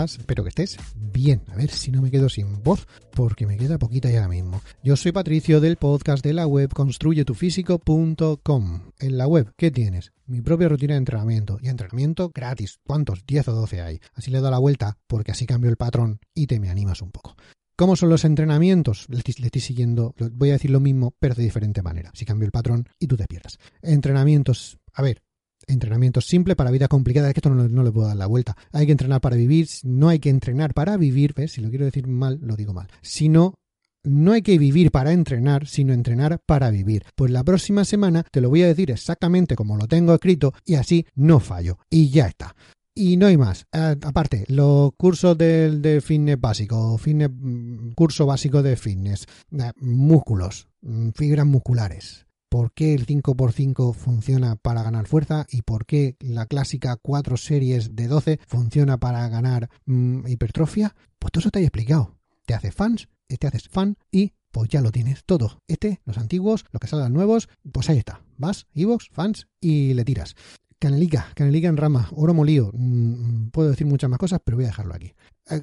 Hola, ¿qué tal estás? Espero que estés bien. A ver si no me quedo sin voz, porque me queda poquita ya mismo. Yo soy Patricio del podcast de la web construyetufísico.com. En la web, ¿qué tienes? Mi propia rutina de entrenamiento. Y entrenamiento gratis. ¿Cuántos? 10 o 12 hay. Así le doy la vuelta, porque así cambio el patrón y te me animas un poco. ¿Cómo son los entrenamientos? Le estoy, siguiendo, voy a decir lo mismo, pero de diferente manera. Si cambio el patrón y tú te pierdas. Entrenamientos, a ver, entrenamientos simples para vida complicada. Es que esto no, le puedo dar la vuelta. Hay que entrenar para vivir, no hay que entrenar para vivir, ¿ves? Si lo quiero decir mal, lo digo mal. Sino no hay que vivir para entrenar, sino entrenar para vivir. Pues la próxima semana te lo voy a decir exactamente como lo tengo escrito y así no fallo. Y ya está. Y no hay más. Eh, aparte, los cursos de, fitness básico, fitness, mm, curso básico de fitness, eh, músculos, mm, fibras musculares. ¿Por qué el 5x5 funciona para ganar fuerza y por qué la clásica 4 series de 12 funciona para ganar mm, hipertrofia? Pues todo eso te he explicado. Te haces fans, te haces fan y pues ya lo tienes todo. Este, los antiguos, los que salgan nuevos, pues ahí está. Vas, Evox, fans y le tiras. Canelica, canelica en rama, oro molido. Mm, puedo decir muchas más cosas, pero voy a dejarlo aquí.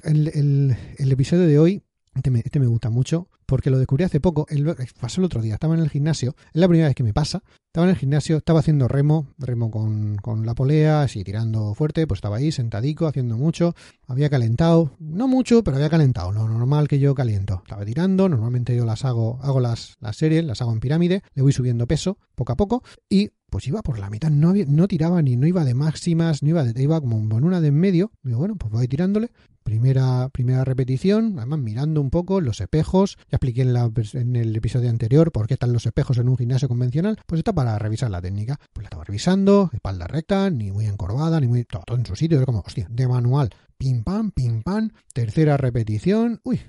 El, episodio de hoy, este me, este me, gusta mucho, porque lo descubrí hace poco. pasó el otro día, estaba en el gimnasio, es la primera vez que me pasa. Estaba en el gimnasio, estaba haciendo remo, remo con, con la polea, así tirando fuerte, pues estaba ahí sentadico, haciendo mucho. Había calentado, no mucho, pero había calentado, lo normal que yo caliento. Estaba tirando, normalmente yo las hago, hago las, las series, las hago en pirámide, le voy subiendo peso poco a poco y pues iba por la mitad, no, no tiraba ni, no iba de máximas, no iba de, iba como en una de en medio. Digo, bueno, pues voy tirándole. Primera, primera repetición, además mirando un poco los espejos. Ya expliqué en, la, en el episodio anterior por qué están los espejos en un gimnasio convencional. Pues está para revisar la técnica. Pues la estaba revisando, espalda recta, ni muy encorvada, ni muy. Todo, todo en su sitio. Era como, hostia, de manual. Pim pam, pim pam. Tercera repetición. Uy,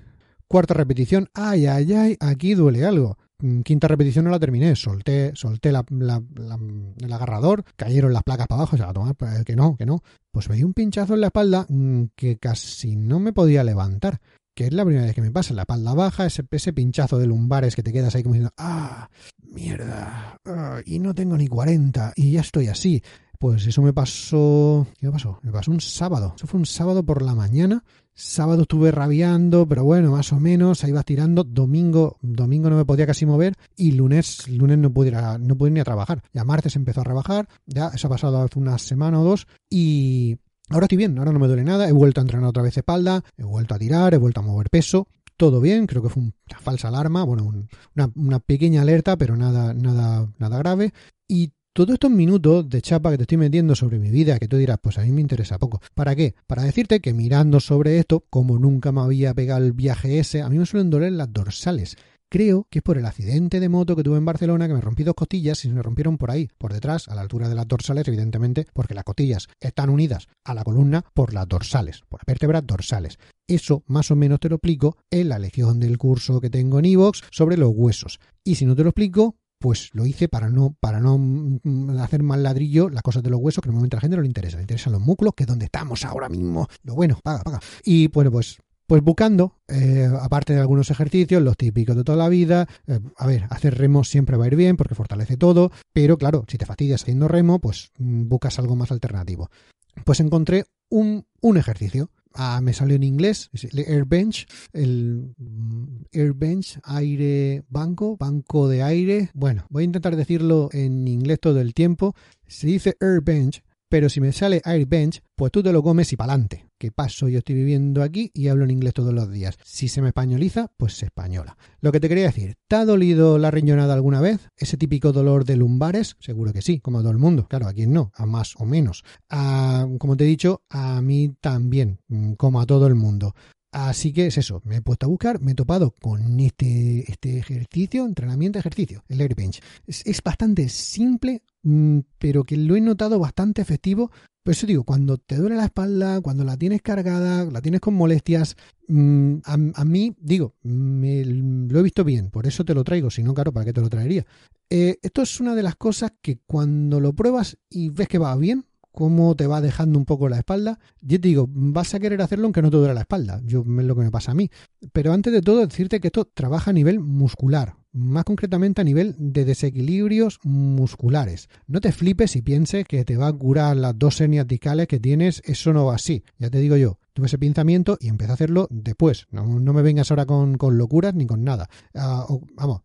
Cuarta repetición, ay, ay, ay, aquí duele algo. Quinta repetición no la terminé, solté, solté la, el agarrador, cayeron las placas para abajo, se va a tomar, pues, que no, que no. Pues me di un pinchazo en la espalda mm, que casi no me podía levantar, que es la primera vez que me pasa, la espalda baja, ese, ese pinchazo de lumbares que te quedas ahí como diciendo, ah, mierda, ah, y no tengo ni 40, y ya estoy así. Pues eso me pasó. ¿Qué me pasó? Me pasó un sábado. Eso fue un sábado por la mañana. Sábado estuve rabiando, pero bueno, más o menos, ahí iba tirando. Domingo, domingo no me podía casi mover y lunes, lunes no pudiera, no pude ni a trabajar. Ya martes empezó a trabajar, ya eso ha pasado hace una semana o dos y ahora estoy bien, ahora no me duele nada. He vuelto a entrenar otra vez espalda, he vuelto a tirar, he vuelto a mover peso. Todo bien, creo que fue una falsa alarma, bueno, una, una pequeña alerta, pero nada, nada, nada grave. Y todos estos minutos de chapa que te estoy metiendo sobre mi vida, que tú dirás, pues a mí me interesa poco. ¿Para qué? Para decirte que mirando sobre esto, como nunca me había pegado el viaje ese, a mí me suelen doler las dorsales. Creo que es por el accidente de moto que tuve en Barcelona que me rompí dos costillas y se me rompieron por ahí, por detrás, a la altura de las dorsales, evidentemente, porque las costillas están unidas a la columna por las dorsales, por las vértebras dorsales. Eso más o menos te lo explico en la lección del curso que tengo en iVoox sobre los huesos. Y si no te lo explico, pues lo hice para no, para no mm, hacer mal ladrillo las cosas de los huesos, que normalmente a la gente no le interesa, le interesan los músculos, que es donde estamos ahora mismo. Lo bueno, paga, paga. Y bueno, pues pues buscando, eh, aparte de algunos ejercicios, los típicos de toda la vida, eh, a ver, hacer remo siempre va a ir bien porque fortalece todo, pero claro, si te fastidias haciendo remo, pues mm, buscas algo más alternativo. Pues encontré un, un ejercicio Ah, me salió en inglés, el Air Bench, el mm, Air Bench, aire banco, banco de aire. Bueno, voy a intentar decirlo en inglés todo el tiempo. Se dice Air Bench pero si me sale Bench, pues tú te lo comes y pa'lante. ¿Qué paso? Yo estoy viviendo aquí y hablo en inglés todos los días. Si se me españoliza, pues se española. Lo que te quería decir, ¿te ha dolido la riñonada alguna vez? ¿Ese típico dolor de lumbares? Seguro que sí, como a todo el mundo. Claro, a quien no, a más o menos. como te he dicho, a mí también, mm, como a todo el mundo. Así que es eso, me he puesto a buscar, me he topado con este, este ejercicio, entrenamiento, ejercicio, el air bench. Es, bastante simple, mm, pero que lo he notado bastante efectivo. Eso digo, cuando te duele la espalda, cuando la tienes cargada, la tienes con molestias, mm, a, mí, digo, me, lo he visto bien, por eso te lo traigo, si no, claro, ¿para qué te lo traería? Eh, esto es una de las cosas que cuando lo pruebas y ves que va bien, cómo te va dejando un poco la espalda. Yo te digo, vas a querer hacerlo aunque no te duele la espalda. Yo es lo que me pasa a mí. Pero antes de todo, decirte que esto trabaja a nivel muscular, más concretamente a nivel de desequilibrios musculares. No te flipes y pienses que te va a curar las dos hernias discales que tienes, eso no va así. Ya te digo yo, tuve ese pensamiento y empecé a hacerlo después. No, me vengas ahora con, locuras ni con nada. Ah, vamos,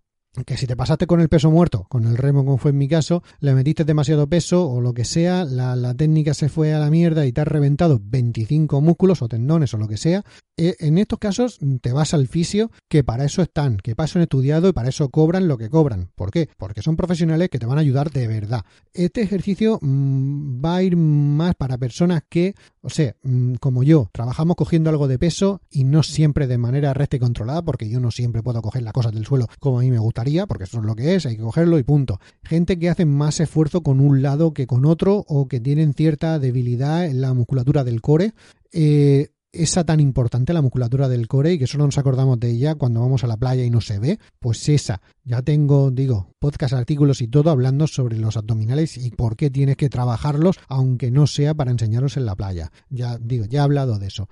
que si te pasaste con el peso muerto, con el remo como fue en mi caso, le metiste demasiado peso o lo que sea, la, técnica se fue a la mierda y te has reventado 25 músculos o tendones o lo que sea, eh, en estos casos te vas al fisio, que para eso están, que para eso han estudiado y para eso cobran lo que cobran. ¿Por qué? Porque son profesionales que te van a ayudar de verdad. Este ejercicio mm, va a ir más para personas que, o sea, mm, como yo, trabajamos cogiendo algo de peso y no siempre de manera recta y controlada, porque yo no siempre puedo coger las cosas del suelo como a mí me porque eso es lo que es, hay que cogerlo y punto. Gente que hace más esfuerzo con un lado que con otro o que tienen cierta debilidad en la musculatura del core. Eh, esa tan importante, la musculatura del core, y que solo nos acordamos de ella cuando vamos a la playa y no se ve, pues esa. Ya tengo, digo, podcast, artículos y todo hablando sobre los abdominales y por qué tienes que trabajarlos, aunque no sea para enseñaros en la playa. Ya digo, ya he hablado de eso.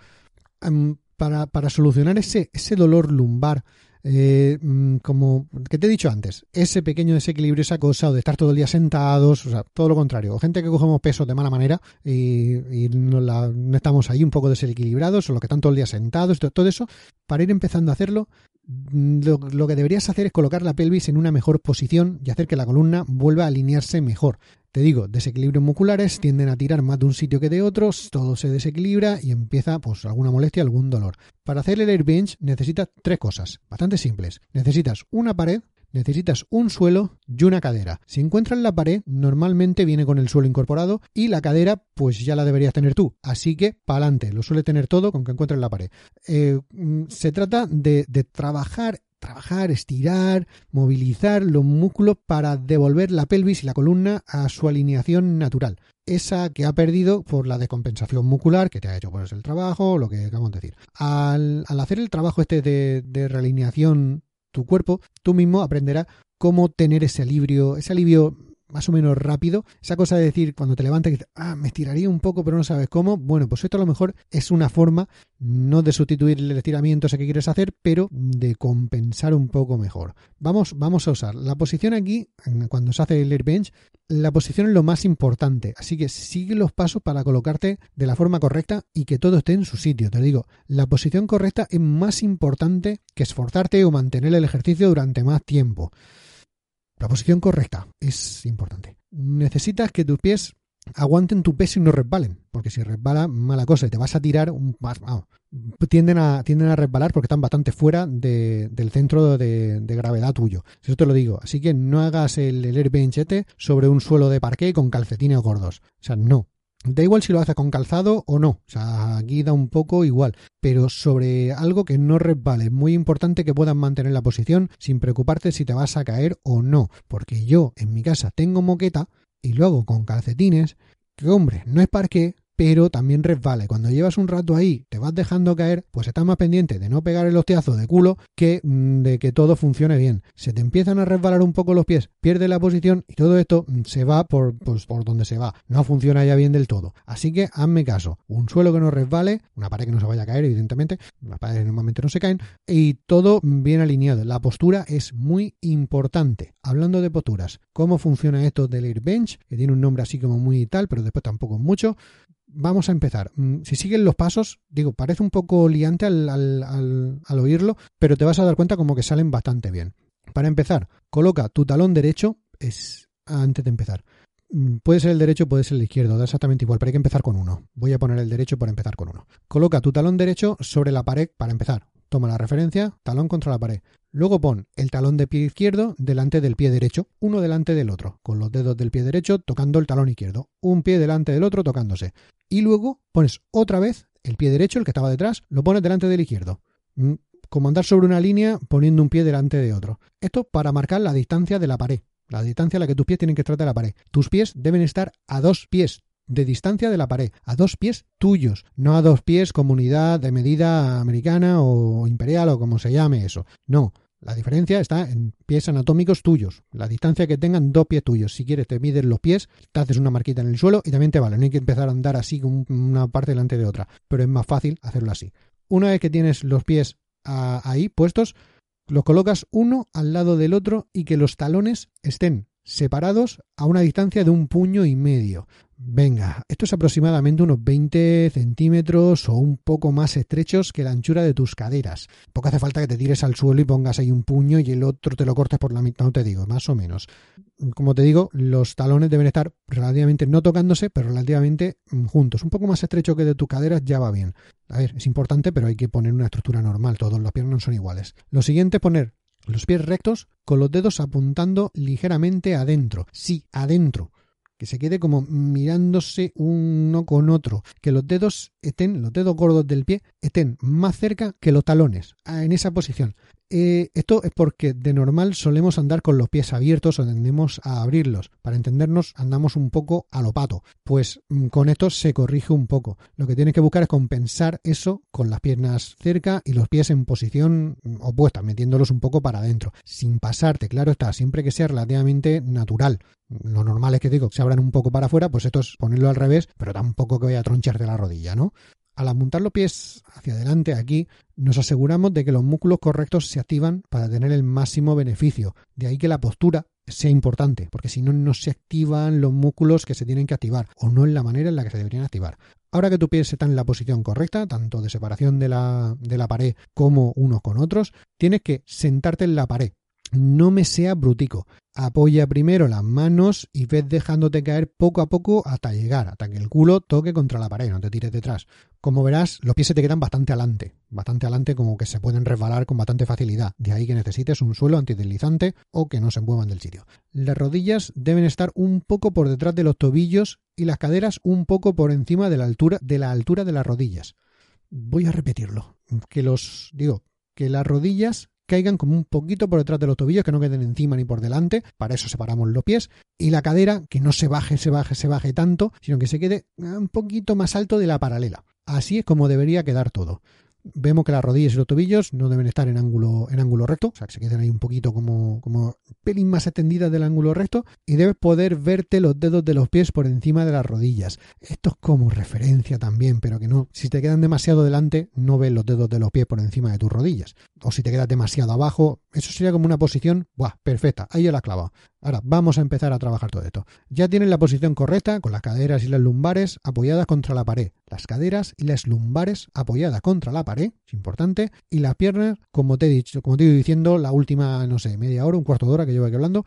para, para solucionar ese, ese dolor lumbar eh, mm, como que te he dicho antes, ese pequeño desequilibrio, esa cosa, o de estar todo el día sentados, o sea, todo lo contrario, o gente que cogemos peso de mala manera y, no, estamos ahí un poco desequilibrados, o lo que están todo el día sentados, todo eso, para ir empezando a hacerlo, mm, lo, que deberías hacer es colocar la pelvis en una mejor posición y hacer que la columna vuelva a alinearse mejor. Te digo, desequilibrios musculares tienden a tirar más de un sitio que de otros, todo se desequilibra y empieza pues alguna molestia, algún dolor. Para hacer el air bench necesitas tres cosas, bastante simples. Necesitas una pared, necesitas un suelo y una cadera. Si encuentras la pared, normalmente viene con el suelo incorporado y la cadera, pues ya la deberías tener tú. Así que, para adelante, lo suele tener todo con que encuentres la pared. Eh, mm, se trata de, de trabajar trabajar, estirar, movilizar los músculos para devolver la pelvis y la columna a su alineación natural. Esa que ha perdido por la descompensación muscular que te ha hecho pues, el trabajo, lo que acabamos de decir. Al, hacer el trabajo este de, de realineación tu cuerpo, tú mismo aprenderás cómo tener ese alivio, ese alivio más o menos rápido. Esa cosa de decir cuando te levantas, que ah, me estiraría un poco, pero no sabes cómo. Bueno, pues esto a lo mejor es una forma no de sustituir el estiramiento ese que quieres hacer, pero de compensar un poco mejor. Vamos, vamos a usar la posición aquí, cuando se hace el air bench, la posición es lo más importante. Así que sigue los pasos para colocarte de la forma correcta y que todo esté en su sitio. Te digo, la posición correcta es más importante que esforzarte o mantener el ejercicio durante más tiempo. La posición correcta es importante. Necesitas que tus pies aguanten tu peso y no resbalen, porque si resbala, mala cosa, y te vas a tirar, un, vamos, tienden, a, tienden a resbalar porque están bastante fuera del centro de, gravedad tuyo. Eso te lo digo. Así que no hagas el, el air benchete sobre un suelo de parqué con calcetines gordos. O sea, no. Da igual si lo haces con calzado o no, o sea, aquí da un poco igual, pero sobre algo que no resbale, es muy importante que puedas mantener la posición sin preocuparte si te vas a caer o no, porque yo en mi casa tengo moqueta y luego con calcetines, que hombre, no es parque, pero también resbala. Cuando llevas un rato ahí, te vas dejando caer, pues estás más pendiente de no pegar el hostiazo de culo que mm, de que todo funcione bien. Se te empiezan a resbalar un poco los pies, pierde la posición y todo esto mm, se va por, pues, por donde se va. No funciona ya bien del todo. Así que hazme caso. Un suelo que no resbale, una pared que no se vaya a caer, evidentemente. Las paredes normalmente no se caen. Y todo bien alineado. La postura es muy importante. Hablando de posturas, ¿cómo funciona esto del air bench? Que tiene un nombre así como muy tal, pero después tampoco mucho vamos a empezar. Mm, si siguen los pasos, digo, parece un poco liante al, al, oírlo, pero te vas a dar cuenta como que salen bastante bien. Para empezar, coloca tu talón derecho, es antes de empezar. Mm, puede ser el derecho, puede ser el izquierdo, da exactamente igual, pero hay que empezar con uno. Voy a poner el derecho para empezar con uno. Coloca tu talón derecho sobre la pared para empezar. Toma la referencia, talón contra la pared. Luego pon el talón de pie izquierdo delante del pie derecho, uno delante del otro, con los dedos del pie derecho tocando el talón izquierdo, un pie delante del otro tocándose. Y luego pones otra vez el pie derecho, el que estaba detrás, lo pones delante del izquierdo. Mm, como andar sobre una línea poniendo un pie delante de otro. Esto para marcar la distancia de la pared, la distancia a la que tus pies tienen que estar de la pared. Tus pies deben estar a dos pies de distancia de la pared, a dos pies tuyos, no a dos pies comunidad de medida americana o imperial o como se llame eso. No, la diferencia está en pies anatómicos tuyos, la distancia que tengan dos pies tuyos. Si quieres te mides los pies, te haces una marquita en el suelo y también te vale. No hay que empezar a andar así con una parte delante de otra, pero es más fácil hacerlo así. Una vez que tienes los pies ahí puestos, los colocas uno al lado del otro y que los talones estén separados a una distancia de un puño y medio. Venga, esto es aproximadamente unos 20 centímetros o un poco más estrechos que la anchura de tus caderas. Poco hace falta que te tires al suelo y pongas ahí un puño y el otro te lo cortes por la mitad, no te digo, más o menos. Como te digo, los talones deben estar relativamente, no tocándose, pero relativamente mm, juntos. Un poco más estrecho que de tus caderas ya va bien. A ver, es importante, pero hay que poner una estructura normal, todos los piernas no son iguales. Lo siguiente es poner los pies rectos con los dedos apuntando ligeramente adentro. Sí, adentro que se quede como mirándose uno con otro, que los dedos estén, los dedos gordos del pie estén más cerca que los talones, en esa posición. Eh, esto es porque de normal solemos andar con los pies abiertos o tendemos a abrirlos. Para entendernos, andamos un poco a lo pato. Pues mm, con esto se corrige un poco. Lo que tienes que buscar es compensar eso con las piernas cerca y los pies en posición mm, opuesta, metiéndolos un poco para adentro. Sin pasarte, claro está, siempre que sea relativamente natural. Lo normal es que digo, se abran un poco para afuera, pues esto es ponerlo al revés, pero tampoco que vaya a troncharte la rodilla, ¿no? Al apuntar los pies hacia adelante aquí, nos aseguramos de que los músculos correctos se activan para tener el máximo beneficio. De ahí que la postura sea importante, porque si no, no se activan los músculos que se tienen que activar, o no en la manera en la que se deberían activar. Ahora que tu pie está en la posición correcta, tanto de separación de la, de la pared como unos con otros, tienes que sentarte en la pared, no me sea brutico. Apoya primero las manos y ves dejándote caer poco a poco hasta llegar, hasta que el culo toque contra la pared, no te tires detrás. Como verás, los pies se te quedan bastante adelante, bastante adelante como que se pueden resbalar con bastante facilidad, de ahí que necesites un suelo antideslizante o que no se muevan del sitio. Las rodillas deben estar un poco por detrás de los tobillos y las caderas un poco por encima de la altura de la altura de las rodillas. Voy a repetirlo, que los digo, que las rodillas caigan como un poquito por detrás de los tobillos, que no queden encima ni por delante, para eso separamos los pies, y la cadera, que no se baje, se baje, se baje tanto, sino que se quede un poquito más alto de la paralela. Así es como debería quedar todo vemos que las rodillas y los tobillos no deben estar en ángulo, en ángulo recto, o sea, que se queden ahí un poquito como, como pelín más extendidas del ángulo recto y debes poder verte los dedos de los pies por encima de las rodillas. Esto es como referencia también, pero que no, si te quedan demasiado delante, no ves los dedos de los pies por encima de tus rodillas. O si te quedas demasiado abajo, eso sería como una posición, ¡buah! Perfecta, ahí ya la clava. Ahora, vamos a empezar a trabajar todo esto. Ya tienes la posición correcta, con las caderas y las lumbares apoyadas contra la pared, las caderas y las lumbares apoyadas contra la pared, es importante, y las piernas, como te he dicho, como te he ido diciendo, la última, no sé, media hora, un cuarto de hora que llevo aquí hablando.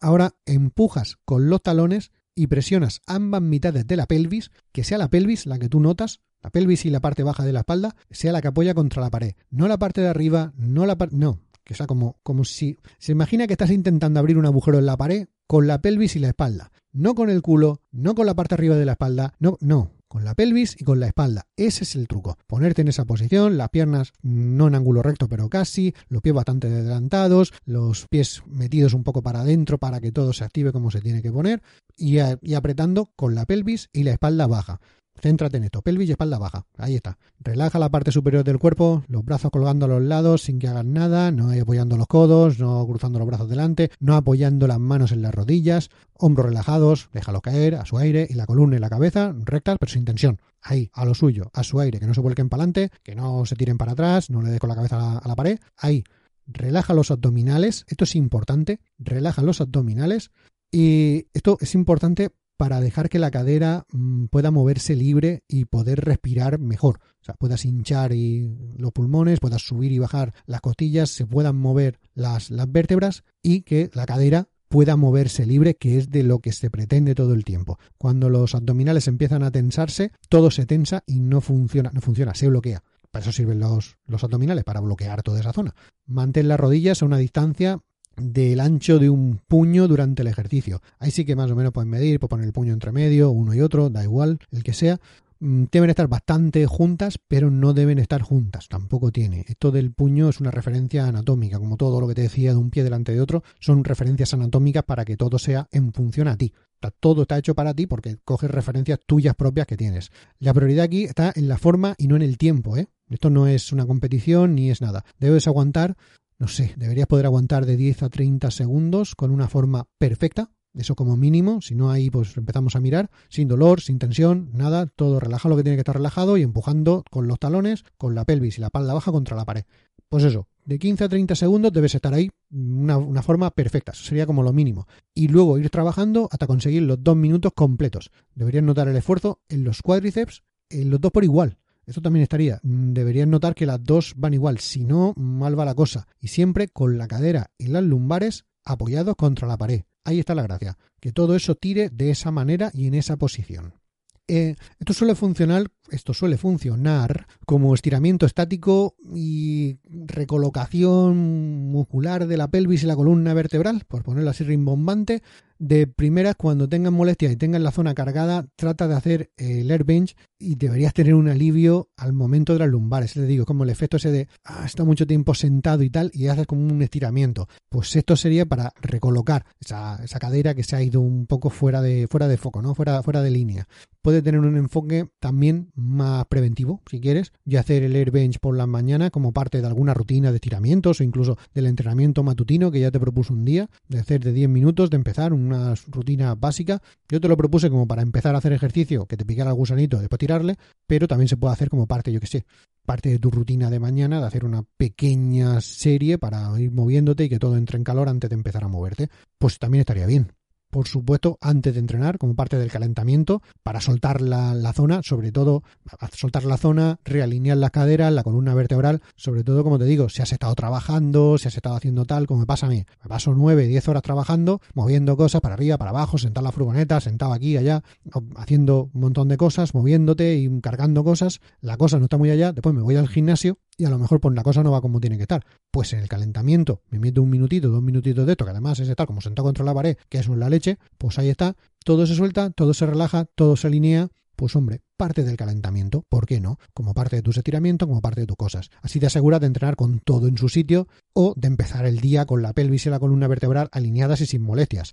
Ahora empujas con los talones y presionas ambas mitades de la pelvis, que sea la pelvis la que tú notas, la pelvis y la parte baja de la espalda, sea la que apoya contra la pared. No la parte de arriba, no la parte... No, que sea como, como si se imagina que estás intentando abrir un agujero en la pared con la pelvis y la espalda, no con el culo, no con la parte arriba de la espalda, no, no, con la pelvis y con la espalda. Ese es el truco. Ponerte en esa posición, las piernas no en ángulo recto, pero casi, los pies bastante adelantados, los pies metidos un poco para adentro para que todo se active como se tiene que poner y, apretando con la pelvis y la espalda baja. Céntrate en esto, pelvis y espalda baja. Ahí está. Relaja la parte superior del cuerpo, los brazos colgando a los lados sin que hagan nada, no apoyando los codos, no cruzando los brazos delante, no apoyando las manos en las rodillas, hombros relajados, déjalo caer a su aire y la columna y la cabeza rectas pero sin tensión. Ahí, a lo suyo, a su aire, que no se vuelquen para adelante, que no se tiren para atrás, no le des con la cabeza a la, a la pared. Ahí, relaja los abdominales, esto es importante, relaja los abdominales y esto es importante para dejar que la cadera mm, pueda moverse libre y poder respirar mejor. O sea, puedas hinchar y los pulmones, puedas subir y bajar las costillas, se puedan mover las, las vértebras y que la cadera pueda moverse libre, que es de lo que se pretende todo el tiempo. Cuando los abdominales empiezan a tensarse, todo se tensa y no funciona, no funciona, se bloquea. Para eso sirven los, los abdominales, para bloquear toda esa zona. Mantén las rodillas a una distancia del ancho de un puño durante el ejercicio. Ahí sí que más o menos pueden medir, pueden poner el puño entre medio, uno y otro, da igual, el que sea. Mm, deben estar bastante juntas, pero no deben estar juntas, tampoco tiene. Esto del puño es una referencia anatómica, como todo lo que te decía de un pie delante de otro, son referencias anatómicas para que todo sea en función a ti. todo está hecho para ti porque coges referencias tuyas propias que tienes. La prioridad aquí está en la forma y no en el tiempo, ¿eh? Esto no es una competición ni es nada. Debes aguantar no sé, deberías poder aguantar de 10 a 30 segundos con una forma perfecta, eso como mínimo, si no ahí pues empezamos a mirar, sin dolor, sin tensión, nada, todo relajado lo que tiene que estar relajado y empujando con los talones, con la pelvis y la espalda baja contra la pared. Pues eso, de 15 a 30 segundos debes estar ahí, una, una forma perfecta, eso sería como lo mínimo. Y luego ir trabajando hasta conseguir los dos minutos completos. Deberías notar el esfuerzo en los cuádriceps, en los dos por igual. Esto también estaría. Deberías notar que las dos van igual, si no, mal va la cosa. Y siempre con la cadera y las lumbares apoyados contra la pared. Ahí está la gracia, que todo eso tire de esa manera y en esa posición. Eh, esto suele funcionar, esto suele funcionar como estiramiento estático y recolocación muscular de la pelvis y la columna vertebral, por ponerlo así rimbombante, de primeras, cuando tengan molestias y tengan la zona cargada, trata de hacer el air bench y deberías tener un alivio al momento de las lumbares. Le digo, como el efecto ese de, ah, está mucho tiempo sentado y tal, y haces como un estiramiento. Pues esto sería para recolocar esa, esa cadera que se ha ido un poco fuera de, fuera de foco, ¿no? Fuera, fuera de línea. Puede tener un enfoque también más preventivo, si quieres, y hacer el air bench por la mañana como parte de alguna rutina de estiramientos o incluso del entrenamiento matutino que ya te propuso un día, de hacer de 10 minutos, de empezar un una rutina básica. Yo te lo propuse como para empezar a hacer ejercicio, que te picara el gusanito, después tirarle, pero también se puede hacer como parte, yo que sé, parte de tu rutina de mañana, de hacer una pequeña serie para ir moviéndote y que todo entre en calor antes de empezar a moverte. Pues también estaría bien por supuesto, antes de entrenar, como parte del calentamiento, para soltar la, zona, sobre todo, soltar la zona, realinear las caderas, la columna vertebral, sobre todo, como te digo, si has estado trabajando, si has estado haciendo tal, como me pasa a mí, me paso 9, 10 horas trabajando, moviendo cosas para arriba, para abajo, sentado en la furgoneta, sentado aquí, allá, haciendo un montón de cosas, moviéndote y cargando cosas, la cosa no está muy allá, después me voy al gimnasio y a lo mejor pues la cosa no va como tiene que estar. Pues en el calentamiento me meto un minutito, dos minutitos de esto, que además es estar como sentado contra la pared, que eso es la leche, pues ahí está, todo se suelta, todo se relaja, todo se alinea, pues hombre, parte del calentamiento, ¿por qué no? Como parte de tus estiramientos, como parte de tus cosas. Así te aseguras de entrenar con todo en su sitio o de empezar el día con la pelvis y la columna vertebral alineadas y sin molestias.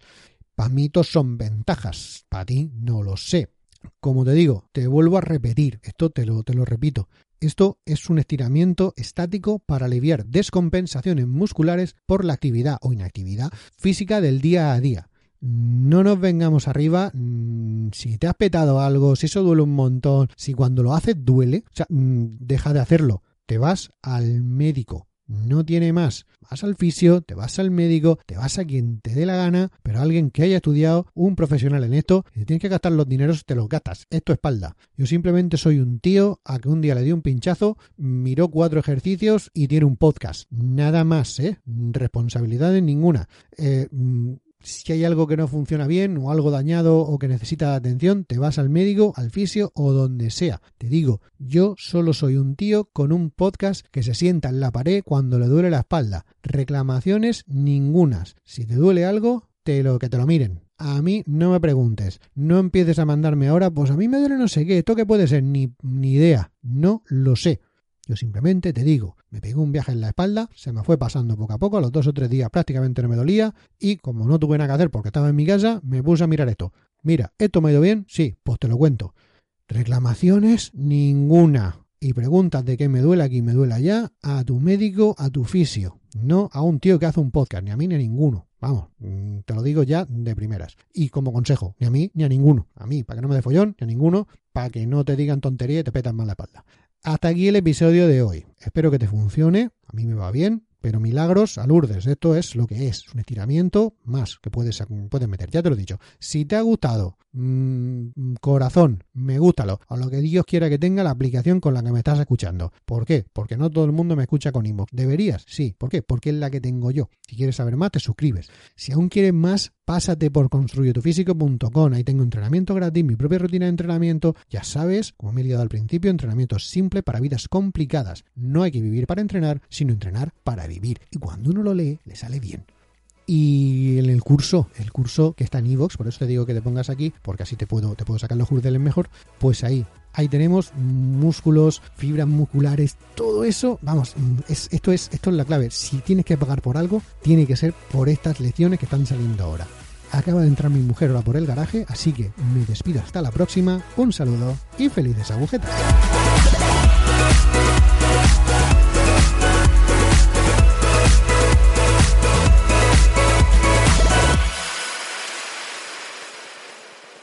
Para mí son ventajas, para ti no lo sé. Como te digo, te vuelvo a repetir, esto te lo, te lo repito, esto es un estiramiento estático para aliviar descompensaciones musculares por la actividad o inactividad física del día a día. No nos vengamos arriba. Mm, si te has petado algo, si eso duele un montón, si cuando lo haces duele, o sea, mm, deja de hacerlo. Te vas al médico no tiene más. Vas al fisio, te vas al médico, te vas a quien te dé la gana, pero alguien que haya estudiado, un profesional en esto, si tienes que gastar los dineros, te los gastas. Es espalda. Yo simplemente soy un tío a que un día le dio un pinchazo, miró cuatro ejercicios y tiene un podcast. Nada más, ¿eh? Responsabilidad en ninguna. Eh, mm, si hay algo que no funciona bien o algo dañado o que necesita atención, te vas al médico, al fisio o donde sea. Te digo, yo solo soy un tío con un podcast que se sienta en la pared cuando le duele la espalda. Reclamaciones ningunas. Si te duele algo, te lo que te lo miren. A mí no me preguntes. No empieces a mandarme ahora, pues a mí me duele no sé qué. ¿Esto qué puede ser? Ni, ni idea. No lo sé. Yo simplemente te digo, me pegué un viaje en la espalda, se me fue pasando poco a poco, a los dos o tres días prácticamente no me dolía y como no tuve nada que hacer porque estaba en mi casa, me puse a mirar esto. Mira, ¿esto me ha ido bien? Sí, pues te lo cuento. Reclamaciones ninguna. Y preguntas de qué me duele aquí, me duele allá, a tu médico, a tu fisio. No a un tío que hace un podcast, ni a mí ni a ninguno. Vamos, mm, te lo digo ya de primeras. Y como consejo, ni a mí ni a ninguno. A mí, para que no me dé follón, ni a ninguno, para que no te digan tontería y te petan mal la espalda. Hasta aquí el episodio de hoy. Espero que te funcione. A mí me va bien. Pero milagros a Lourdes, esto es lo que es, un estiramiento más que puedes, puedes meter, ya te lo he dicho. Si te ha gustado, mmm, corazón, me gústalo, o lo que Dios quiera que tenga la aplicación con la que me estás escuchando. ¿Por qué? Porque no todo el mundo me escucha con inbox. ¿Deberías? Sí. ¿Por qué? Porque es la que tengo yo. Si quieres saber más, te suscribes. Si aún quieres más, pásate por construyetufísico.com. Ahí tengo entrenamiento gratis, mi propia rutina de entrenamiento. Ya sabes, como me he liado al principio, entrenamiento simple para vidas complicadas. No hay que vivir para entrenar, sino entrenar para vivir. Y cuando uno lo lee, le sale bien. Y en el curso, el curso que está en iVoox, por eso te digo que te pongas aquí, porque así te puedo, te puedo sacar los jurdeles mejor, pues ahí, ahí tenemos músculos, fibras musculares, todo eso, vamos, es, esto, es, esto es la clave. Si tienes que pagar por algo, tiene que ser por estas lecciones que están saliendo ahora. Acaba de entrar mi mujer ahora por el garaje, así que me despido hasta la próxima, un saludo y felices agujetas.